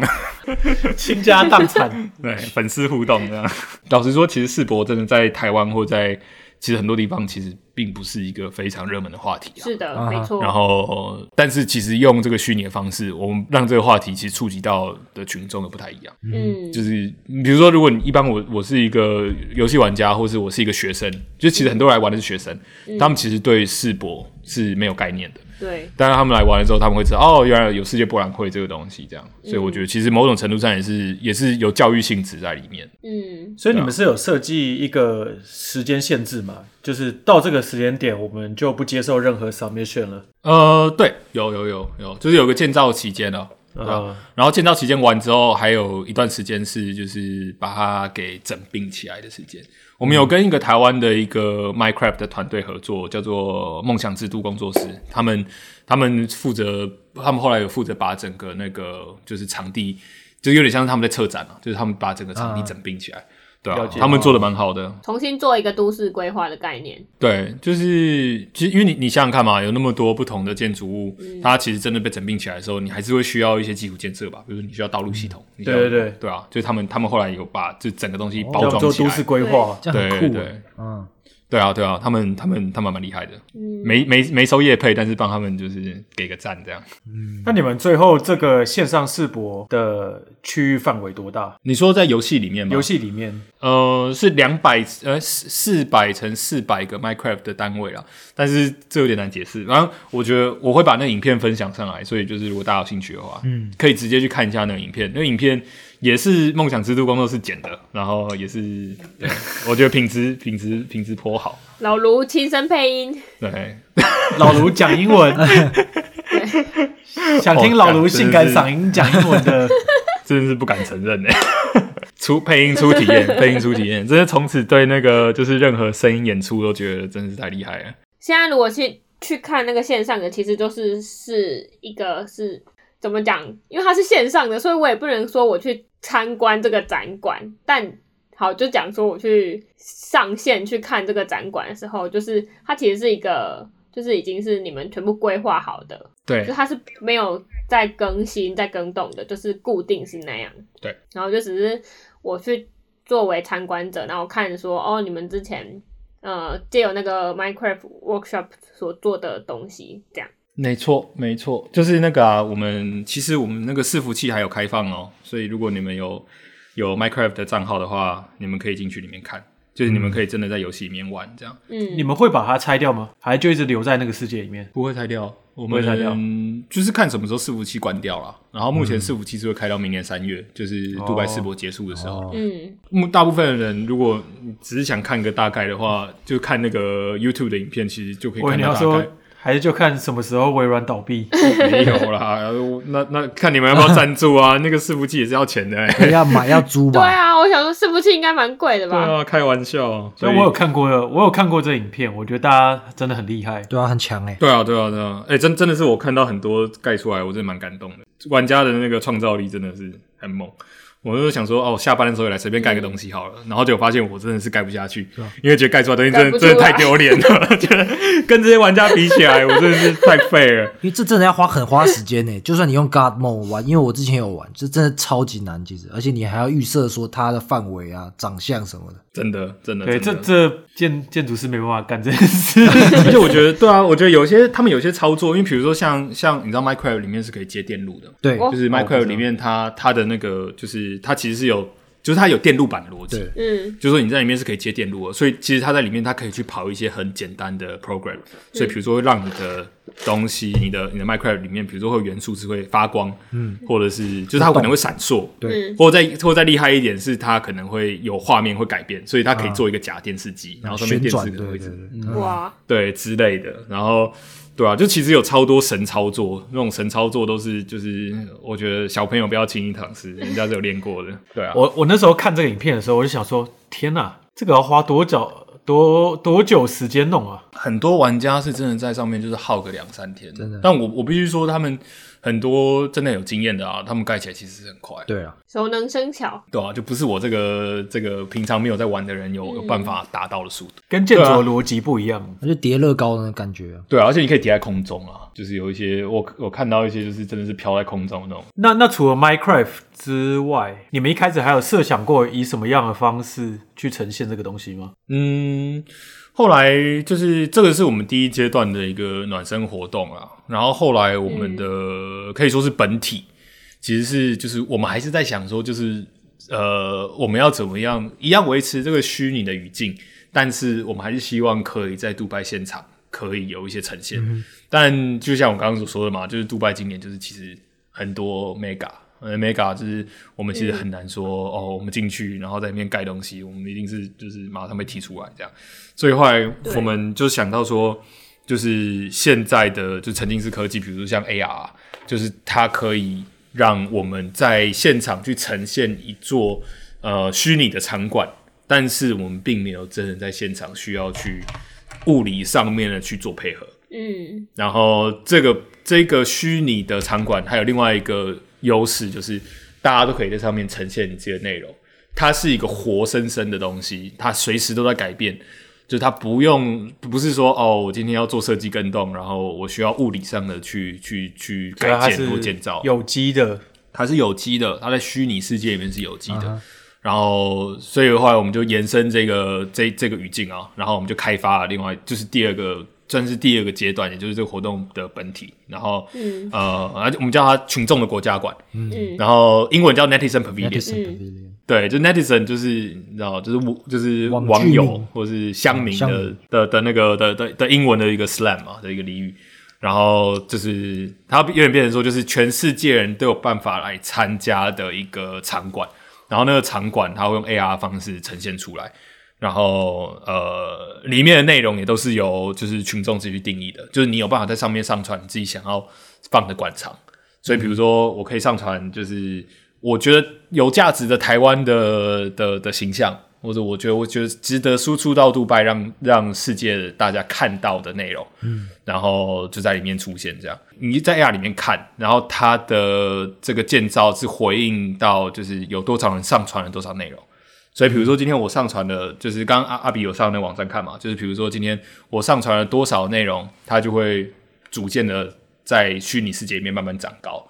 倾家荡产，对粉丝互动这样。老实说，其实世博真的在台湾或在其实很多地方，其实并不是一个非常热门的话题啊。是的，啊没错。然后，但是其实用这个虚拟的方式，我们让这个话题其实触及到的群众又不太一样。嗯，就是比如说，如果你一般我我是一个游戏玩家，或是我是一个学生，就其实很多人来玩的是学生，他们其实对世博是没有概念的。对，当然，他们来玩了之后，他们会知道哦，原来有世界博览会这个东西，这样。所以我觉得其实某种程度上也是也是有教育性质在里面。嗯，所以你们是有设计一个时间限制嘛？就是到这个时间点，我们就不接受任何 submission 了。呃，对，有有有有，就是有个建造期间哦。对吧啊然后建造期间完之后，还有一段时间是就是把它给整并起来的时间。我们有跟一个台湾的一个 Minecraft 的团队合作，叫做梦想之都工作室。他们他们负责，他们后来有负责把整个那个就是场地，就有点像是他们在策展啊，就是他们把整个场地整并起来。对啊他们做的蛮好的。重新做一个都市规划的概念。对，就是其实因为你你想想看嘛，有那么多不同的建筑物，嗯。它其实真的被整并起来的时候，你还是会需要一些基础建设吧，比如说你需要道路系统，对对对。对啊，就是他们他们后来有把这整个东西包要装起来，做都市规划，这样很酷。对对欸，嗯，对啊对啊，他们他们他们蛮厉害的，嗯，没没没收业配，但是帮他们就是给个赞这样。嗯那你们最后这个线上世博的区域范围多大？你说在游戏里面吗？游戏里面呃是两百呃四四百乘四百个 Minecraft 的单位啦，但是这有点难解释。然后我觉得我会把那个影片分享上来，所以就是如果大家有兴趣的话，嗯，可以直接去看一下那个影片。那个影片也是梦想之都工作室剪的，然后也是对，我觉得品质 品质品质颇好。老卢亲身配音，对，老卢讲英文，想听老卢性感嗓音讲英文的，真的是不敢承认呢。出配音出体验，配音出体验，真的从此对那个就是任何声音演出都觉得真是太厉害了。现在如果去去看那个线上的，其实就是是一个是怎么讲？因为它是线上的，所以我也不能说我去参观这个展馆。但好，就讲说我去上线去看这个展馆的时候，就是它其实是一个。就是已经是你们全部规划好的，对就它是没有在更新、在更动的，就是固定是那样。对，然后就只是我去作为参观者，然后看说哦，你们之前呃借由那个 Minecraft workshop 所做的东西，这样。没错，没错，就是那个啊，我们其实我们那个伺服器还有开放哦，所以如果你们有有 Minecraft 的账号的话，你们可以进去里面看，就是你们可以真的在游戏里面玩，这样嗯，你们会把它拆掉吗？还就一直留在那个世界里面？不会拆掉。我不会拆掉们就是看什么时候伺服器关掉了，然后目前伺服器是会开到明年三月，就是杜拜世博结束的时候。哦嗯，目大部分的人，如果只是想看个大概的话，就看那个 YouTube 的影片，其实就可以看到大概。，还是就看什么时候微软倒闭。没有啦，那那看你们要不要赞助啊？那个伺服器也是要钱的、欸。要买要租吧？对啊，我想说伺服器应该蛮贵的吧？对啊，开玩笑。所以我有看过，我有看过这影片，我觉得大家真的很厉害。对啊，很强哎。对啊，对啊，对啊，哎、真真的是我看到很多盖出来，我真的蛮感动的。玩家的那个创造力真的是很猛。我就想说，哦，下班的时候也来随便盖个东西好了，然后结果发现我真的是盖不下去，因为觉得盖出来的东西真的真的太丢脸了，觉得跟这些玩家比起来，我真的是太废了。因为这真的要花很花时间呢。就算你用 God Mode 玩，因为我之前有玩，这真的超级难，其实，而且你还要预设说它的范围啊、长相什么的。真的，真的，对，这这建建筑师没办法干这件事。而且我觉得，对啊，我觉得有些他们有些操作，因为比如说像像你知道 Minecraft 里面是可以接电路的，对，哦就是 Minecraft 里面它它的那个就是它其实是有，就是它有电路板的逻辑，嗯。就是说你在里面是可以接电路的，所以其实它在里面它可以去跑一些很简单的 program，所以比如说会让你的东西，你的你的 Minecraft 里面，比如说会有元素是会发光，嗯，或者是就是它可能会闪烁，对。嗯。或者再或者再厉害一点是它可能会有画面会改变，所以它可以做一个假电视机，然后上面电视旋转，可能会一直对对对，嗯嗯哇，对之类的，然后对啊，就其实有超多神操作，那种神操作都是就是我觉得小朋友不要轻易尝试，人家是有练过的，对啊，我我那时候看这个影片的时候，我就想说，天哪，这个要花多久多多久时间弄啊？很多玩家是真的在上面就是耗个两三天，真的。但我我必须说，他们很多真的有经验的啊，他们盖起来其实是很快，对啊，熟能生巧。对啊，就不是我这个这个平常没有在玩的人有有办法达到的速度。跟建筑逻辑不一样。那就叠乐高的那感觉啊。对啊，而且你可以叠在空中啊，就是有一些我我看到一些就是真的是飘在空中的那种。那那除了 Minecraft 之外，你们一开始还有设想过以什么样的方式去呈现这个东西吗？嗯，后来就是这个是我们第一阶段的一个暖身活动啦，然后后来我们的、可以说是本体，其实是就是我们还是在想说，就是呃，我们要怎么样一样维持这个虚拟的语境，但是我们还是希望可以在杜拜现场可以有一些呈现。但就像我刚刚所说的嘛，就是杜拜今年就是其实很多 mega。呃，mega 就是我们其实很难说、哦，我们进去然后在里面盖东西，我们一定是就是马上被踢出来这样。所以后来我们就想到说，就是现在的就沉浸式科技，比如说像 AR，就是它可以让我们在现场去呈现一座呃虚拟的场馆，但是我们并没有真人在现场需要去物理上面的去做配合。嗯然后这个这个虚拟的场馆还有另外一个优势，就是大家都可以在上面呈现你自己的内容。它是一个活生生的东西，它随时都在改变，就是它不用不是说哦，我今天要做设计跟动，然后我需要物理上的去去去改建或建造。有机的，它是有机的，它在虚拟世界里面是有机的。啊然后，所以后来我们就延伸这个这这个语境啊，然后我们就开发了另外就是第二个算是第二个阶段，也就是这个活动的本体。然后，嗯。呃，而且我们叫它群众的国家馆，嗯。然后英文叫 Netizen Pavilion。对，就 Netizen 就是你知道，就是网就是网网友或是乡民的的的那个的的的英文的一个 slang 嘛的一个俚语。然后就是它有点变成说，就是全世界人都有办法来参加的一个场馆。然后那个场馆它会用 AR 方式呈现出来，然后呃，里面的内容也都是由就是群众自己去定义的，就是你有办法在上面上传你自己想要放的馆藏。所以比如说，我可以上传就是我觉得有价值的台湾的的的形象，或者我觉得我觉得值得输出到杜拜让让世界大家看到的内容，嗯，然后就在里面出现这样。你在 AR 里面看，然后它的这个建造是回应到就是有多少人上传了多少内容。所以，比如说今天我上传的，就是刚刚阿阿比有上那网站看嘛，就是比如说今天我上传了多少内容，它就会逐渐的在虚拟世界里面慢慢长高，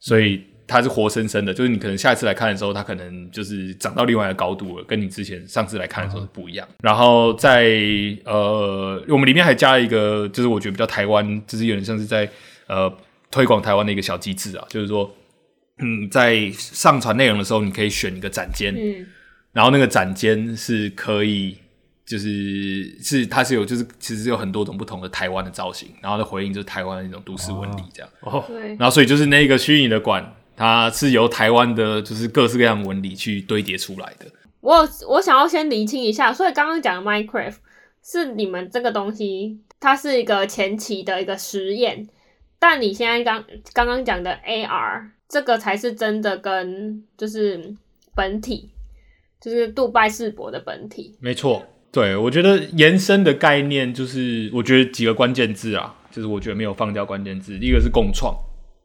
所以它是活生生的，就是你可能下一次来看的时候，它可能就是长到另外一个高度了，跟你之前上次来看的时候是不一样。然后在呃，我们里面还加了一个，就是我觉得比较台湾，就是有点像是在呃推广台湾的一个小机制啊，就是说，嗯，在上传内容的时候，你可以选一个展间，然后那个展间是可以，就是是它是有就是其实有很多种不同的台湾的造型，然后的回应就是台湾的那种都市纹理这样。哦，对，然后所以就是那个虚拟的馆，它是由台湾的就是各式各样的纹理去堆叠出来的。我我想要先厘清一下，所以刚刚讲的 Minecraft 是你们这个东西，它是一个前期的一个实验，但你现在刚刚刚讲的 AR 这个才是真的跟就是本体，就是杜拜世博的本体。没错，对我觉得延伸的概念就是，我觉得几个关键字啊，就是我觉得没有放掉关键字，第一个是共创，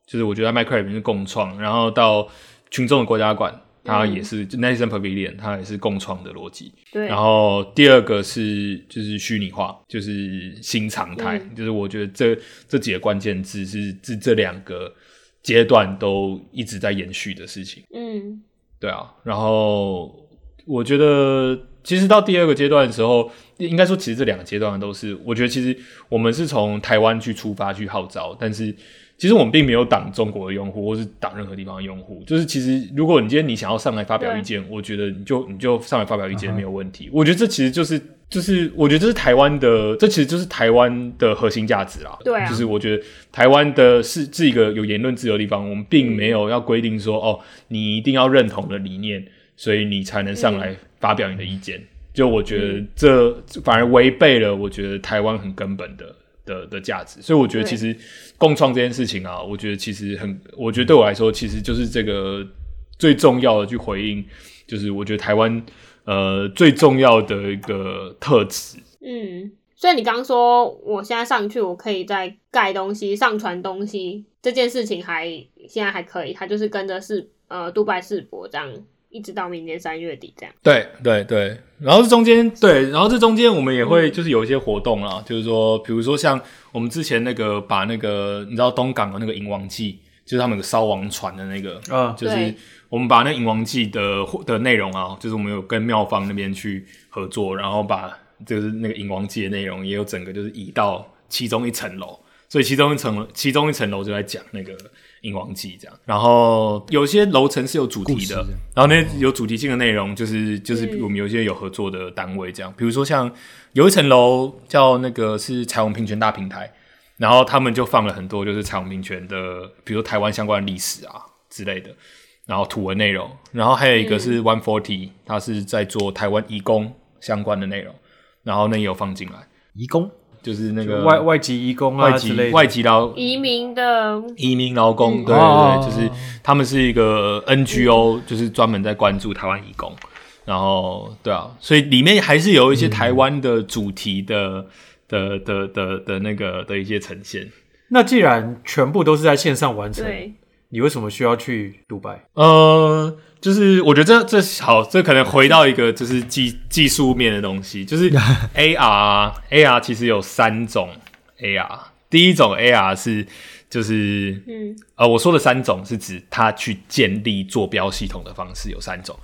就是我觉得在 Minecraft 里面是共创，然后到群众的国家馆，它也是、就 Nation Pavilion，它也是共创的逻辑。对，然后第二个是就是虚拟化，就是新常态，嗯就是我觉得这这几个关键字是这这两个阶段都一直在延续的事情。嗯对啊，然后我觉得其实到第二个阶段的时候，应该说其实这两个阶段都是，我觉得其实我们是从台湾去出发去号召，但是其实我们并没有挡中国的用户，或是挡任何地方的用户。就是其实如果你今天你想要上来发表意见，我觉得你就你就上来发表意见没有问题。我觉得这其实就是就是我觉得这是台湾的，这其实就是台湾的核心价值啦。对啊就是我觉得台湾的是是一个有言论自由的地方，我们并没有要规定说哦，你一定要认同的理念，所以你才能上来发表你的意见。就我觉得这反而违背了我觉得台湾很根本的的的价值，所以我觉得其实共创这件事情啊，我觉得其实很，我觉得对我来说，其实就是这个最重要的去回应，就是我觉得台湾呃最重要的一个特质。嗯，所以你刚刚说我现在上去，我可以再盖东西、上传东西这件事情还现在还可以，它就是跟着世呃杜拜世博这样，一直到明年三月底这样。对对对，然后这中间对，然后这中间我们也会就是有一些活动啦，就是说，比如说像我们之前那个把那个你知道东港的那个银王记，就是他们有个烧王船的那个，啊就是我们把那银王记的的内容啊，就是我们有跟妙方那边去合作，然后把就是那个银王记的内容也有整个就是移到其中一层楼，所以其中一层其中一层楼就在讲那个银王记这样，然后有些楼层是有主题的然后那有主题性的内容就是就是嗯。我们有一些有合作的单位这样，比如说像有一层楼叫那个是彩虹平权大平台。然后他们就放了很多就是彩虹平权的，比如说台湾相关的历史啊之类的，然后图文内容，然后还有一个是 One Forty，它是在做台湾移工相关的内容，然后那也有放进来，移工就是那个外外籍移工啊外籍外籍劳移民的移民劳工，嗯对对哦对，就是他们是一个 NGO，就是专门在关注台湾移工，然后对啊，所以里面还是有一些台湾的主题的。的的的的那个的一些呈现，那既然全部都是在线上完成，对，你为什么需要去杜拜？呃，就是我觉得这这好，这可能回到一个就是技技术面的东西，就是 AR AR 其实有三种 AR，第一种 AR 是就是嗯呃我说的三种是指它去建立坐标系统的方式有三种。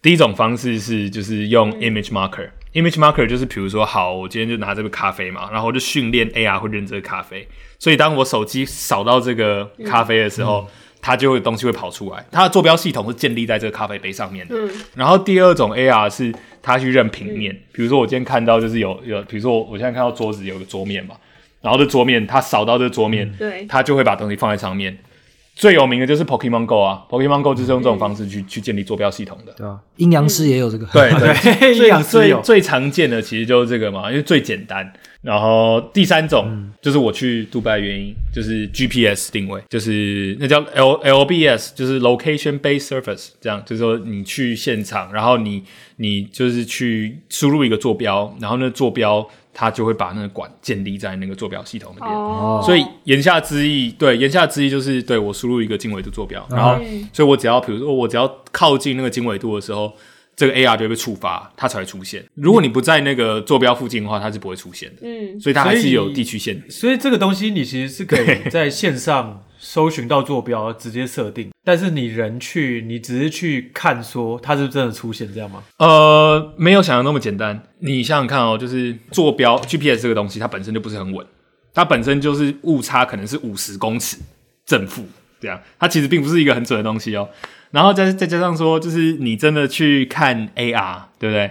第一种方式是就是用 image marker，image、marker 就是比如说好，我今天就拿这个咖啡嘛，然后我就训练 AR 会认这个咖啡，所以当我手机扫到这个咖啡的时候，它就会东西会跑出来，它的坐标系统是建立在这个咖啡杯上面的。嗯然后第二种 AR 是它去认平面，比如说我今天看到就是有有，比如说我我现在看到桌子有个桌面嘛，然后这桌面它扫到这桌面，对它就会把东西放在上面。最有名的就是 Pokemon Go 啊，Pokemon Go 就是用这种方式去、去建立坐标系统的。对啊？阴阳师也有这个，对对，对，阴最阳师最常见的其实就是这个嘛，因为最简单。然后第三种、就是我去杜拜的原因，就是 GPS 定位，就是那叫 L LBS，就是 Location Based Service，这样就是说你去现场，然后你你就是去输入一个坐标，然后那坐标它就会把那个管建立在那个坐标系统那边。哦，所以言下之意，对，言下之意就是对我输入一个经纬度坐标，然后，嗯。所以我只要比如说我只要靠近那个经纬度的时候，这个 AR 就会被触发，它才会出现。如果你不在那个坐标附近的话，它是不会出现的。嗯，所以它还是有地区限制。所以这个东西你其实是可以在线上搜寻到坐标，直接设定，但是你人去，你只是去看说它是不是真的出现这样吗？呃，没有想象那么简单。你想想看哦，就是坐标 GPS 这个东西，它本身就不是很稳，它本身就是误差可能是五十公尺正负这样，它其实并不是一个很准的东西哦。然后再再加上说，就是你真的去看 AR，对不对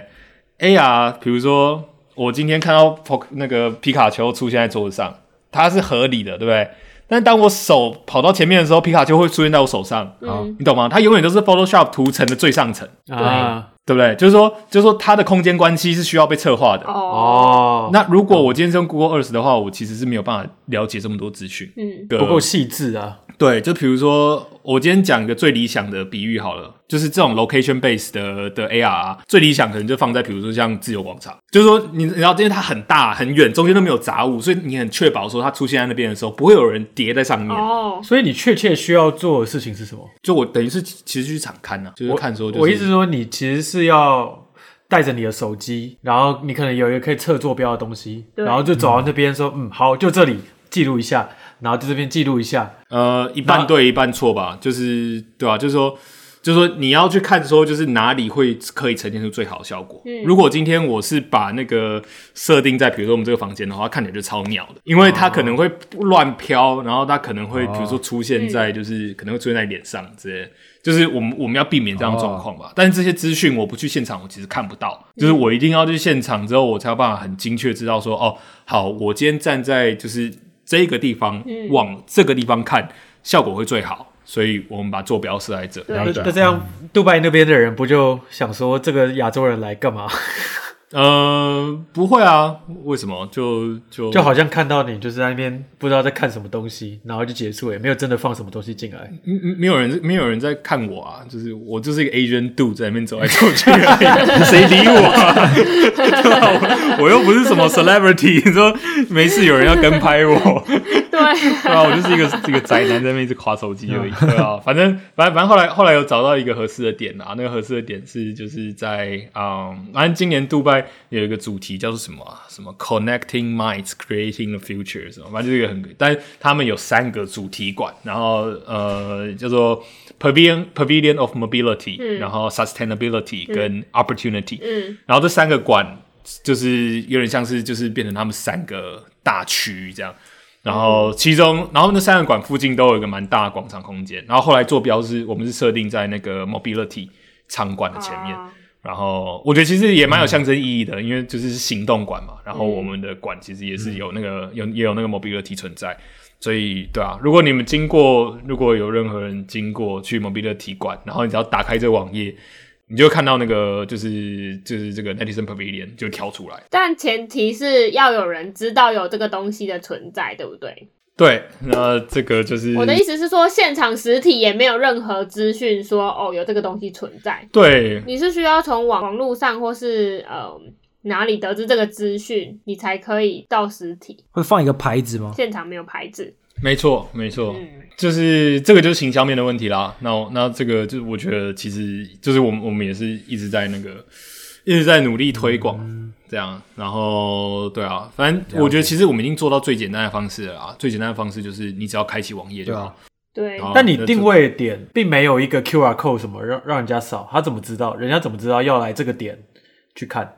？AR，比如说我今天看到那个皮卡丘出现在桌子上，它是合理的，对不对？但当我手跑到前面的时候，皮卡丘会出现在我手上，嗯你懂吗？它永远都是 Photoshop 图层的最上层。啊，对不对？就是说，就是说，它的空间关系是需要被策划的。哦，哦，那如果我今天是用 Google Earth 的话，我其实是没有办法了解这么多资讯。嗯不够细致啊。对，就比如说，我今天讲一个最理想的比喻好了，就是这种 location base 的的 AR，、啊、最理想可能就放在比如说像自由广场，就是说你你要因为它很大很远，中间都没有杂物，所以你很确保说它出现在那边的时候，不会有人叠在上面。哦，所以你确切需要做的事情是什么？就我等于是其实去场看呢、啊，就是看说、就是，我意思是说，你其实是要带着你的手机，然后你可能有一个可以测坐标的东西，然后就走到那边说，嗯，好，就这里记录一下，然后在这边记录一下。呃，一半对一半错吧，就是对吧、就是说，就是说你要去看说，就是哪里会可以呈现出最好的效果。嗯如果今天我是把那个设定在比如说我们这个房间的话，看起来就超鸟的，因为它可能会乱飘，然后它可能会比如说出现在就是可能会出现在脸上之类的。就是我们我们要避免这样的状况吧，但是这些资讯我不去现场，我其实看不到。就是我一定要去现场之后，我才有办法很精确知道说，哦，好，我今天站在就是这个地方，往这个地方看，效果会最好。所以我们把坐标设在这。那这样，杜拜那边的人不就想说，这个亚洲人来干嘛？呃，不会啊，为什么？就就就好像看到你就是在那边不知道在看什么东西，然后就结束，也没有真的放什么东西进来。嗯嗯没有人没有人在看我啊，就是我就是一个 agent do 在那边走来走去谁理我啊？我又不是什么 celebrity，你说没事有人要跟拍我，对，对啊，我就是一个这个宅男在那边一直划手机而已，对啊，反正反正反正后来后来有找到一个合适的点啊，那个合适的点是就是在嗯，反正今年杜拜有一个主题叫做什么啊？什么 Connecting Minds Creating the Future 什么，反正就是一个很，但他们有三个主题馆，然后呃叫做 Pavilion Pavilion of Mobility，、嗯。然后 Sustainability 跟 Opportunity，、嗯。然后这三个馆就是有点像是就是变成他们三个大区这样。然后其中，然后那三个馆附近都有一个蛮大的广场空间。然后后来坐标是我们是设定在那个 Mobility 场馆的前面。啊然后我觉得其实也蛮有象征意义的，因为就是行动馆嘛。然后我们的馆其实也是有那个有也有那个 mobility 存在，所以对啊，如果你们经过，如果有任何人经过去 mobility 馆，然后你只要打开这个网页，你就看到那个就是就是这个 Netizen Pavilion 就跳出来。但前提是要有人知道有这个东西的存在，对不对？对，那这个就是我的意思是说，现场实体也没有任何资讯说哦有这个东西存在，对你是需要从网网络上或是呃哪里得知这个资讯，你才可以到实体。会放一个牌子吗？现场没有牌子，没错，没错，嗯就是这个就是行销面的问题啦。那我那这个就是我觉得其实就是我们我们也是一直在那个一直在努力推广、这样，然后对啊，反正我觉得其实我们已经做到最简单的方式了啊。最简单的方式就是你只要开启网页就好。对，但你定位点并没有一个 QR code 什么让让人家扫，他怎么知道？人家怎么知道要来这个点去看？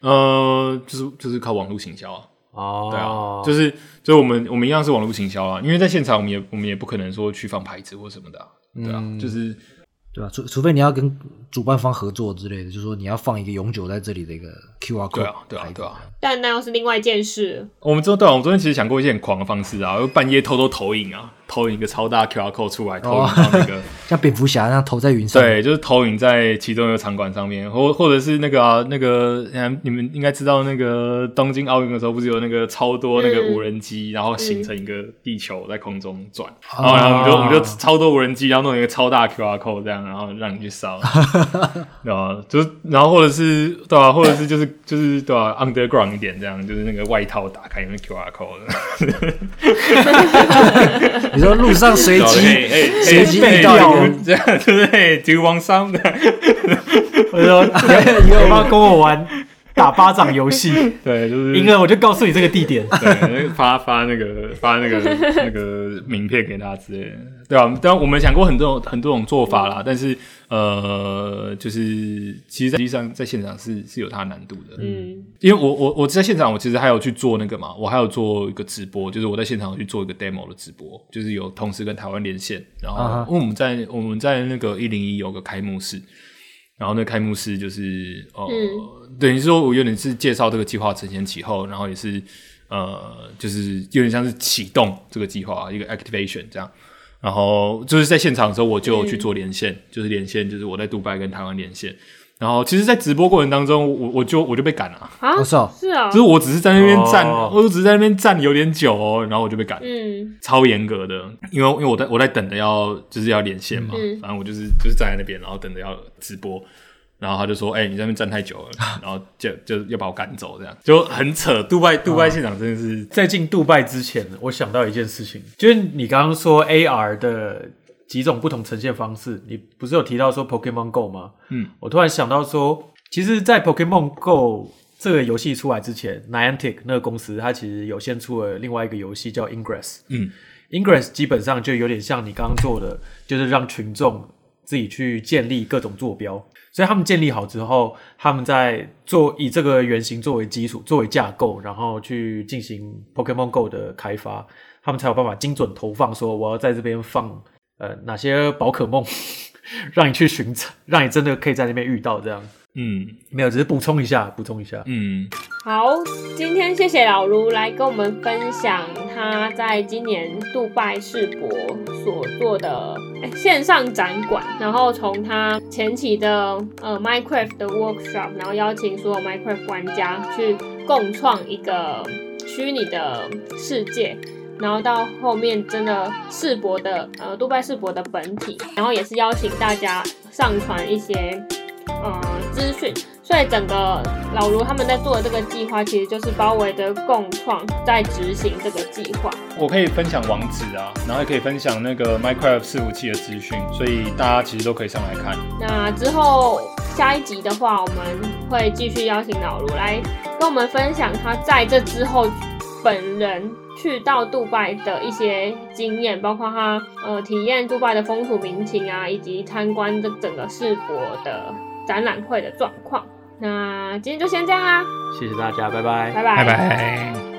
呃，就是就是靠网络行销啊。哦，对啊，就是就是我们我们一样是网络行销啊，因为在现场我们也我们也不可能说去放牌子或什么的啊、对啊，就是对啊、除除非你要跟主办方合作之类的，就是说你要放一个永久在这里的一个 QR code 对啊对啊对啊。但那又是另外一件事。我们昨对啊，我们昨天其实想过一些很狂的方式啊，就半夜偷偷投影啊，投影一个超大 QR code 出来，投影到那个，像蝙蝠侠那样投在云上。对，就是投影在其中一个场馆上面，或或者是那个啊，那个，嗯你们应该知道，那个东京奥运的时候，不是有那个超多那个无人机，然后形成一个地球在空中转，然后然后我们就我们就超多无人机，然后弄一个超大 QR code 这样，然后让你去扫，对吧？就是然后或者是对吧、或者是就是就是对吧、underground 一点这样，就是那个外套打开那个 QR code 的。你你说路上随机随机嘿遇到一掉个，这样对不对？Do you want some 的？我说 你要不要跟我玩打巴掌游戏？对，就是赢了我就告诉你这个地点。对，发发那个发那个 那个名片给他之类的，对啊，当然我们想过很多种很多种做法啦，但是呃，就是其实实际上在现场是是有它的难度的，嗯因为我我我在现场，我其实还有去做那个嘛，我还有做一个直播，就是我在现场有去做一个 demo 的直播，就是有同时跟台湾连线，然后、啊因为我们在我们在那个一零一有个开幕式，然后那开幕式就是呃，等于说我有点是介绍这个计划承前启后，然后也是呃，就是有点像是启动这个计划一个 activation 这样。然后就是在现场的时候，我就去做连线，就是连线，就是我在杜拜跟台湾连线。然后其实，在直播过程当中，我我就我就被赶了，啊？我，操，是啊就，是我只是在那边站，哦。我只是在那边站有点久哦，然后我就被赶，嗯。超严格的，因为因为我在我在等着要就是要连线嘛，嗯。反正我就是就是站在那边，然后等着要直播，然后他就说，哎、你在那边站太久了，然后就就要把我赶走，这样。就很扯。杜拜杜拜现场真的是，在进杜拜之前，我想到一件事情，就是你刚刚说 AR 的几种不同呈现方式，你不是有提到说 Pokemon Go 吗？嗯，我突然想到说，其实，在 Pokemon Go 这个游戏出来之前，Niantic 那个公司它其实有先出了另外一个游戏叫 Ingress。嗯 Ingress 基本上就有点像你刚刚做的，就是让群众自己去建立各种坐标。所以他们建立好之后，他们在做以这个原型作为基础、作为架构，然后去进行 Pokemon Go 的开发，他们才有办法精准投放，说我要在这边放呃哪些宝可梦，让你去寻找，让你真的可以在那边遇到这样。嗯没有，只是补充一下，补充一下。嗯，好，今天谢谢老卢来跟我们分享他在今年杜拜世博所做的哎线上展馆，然后从他前期的呃 Minecraft 的 workshop，然后邀请所有 Minecraft 玩家去共创一个虚拟的世界。然后到后面真的世博的呃杜拜世博的本体，然后也是邀请大家上传一些呃资讯，所以整个老卢他们在做的这个计划，其实就是包围着共创在执行这个计划。我可以分享网址啊，然后也可以分享那个 Minecraft 伺服器的资讯，所以大家其实都可以上来看。那之后下一集的话，我们会继续邀请老卢来跟我们分享他在这之后本人去到杜拜的一些经验，包括他呃体验杜拜的风土民情啊，以及参观这整个世博的展览会的状况。那今天就先这样啦，谢谢大家，拜拜。拜拜拜拜。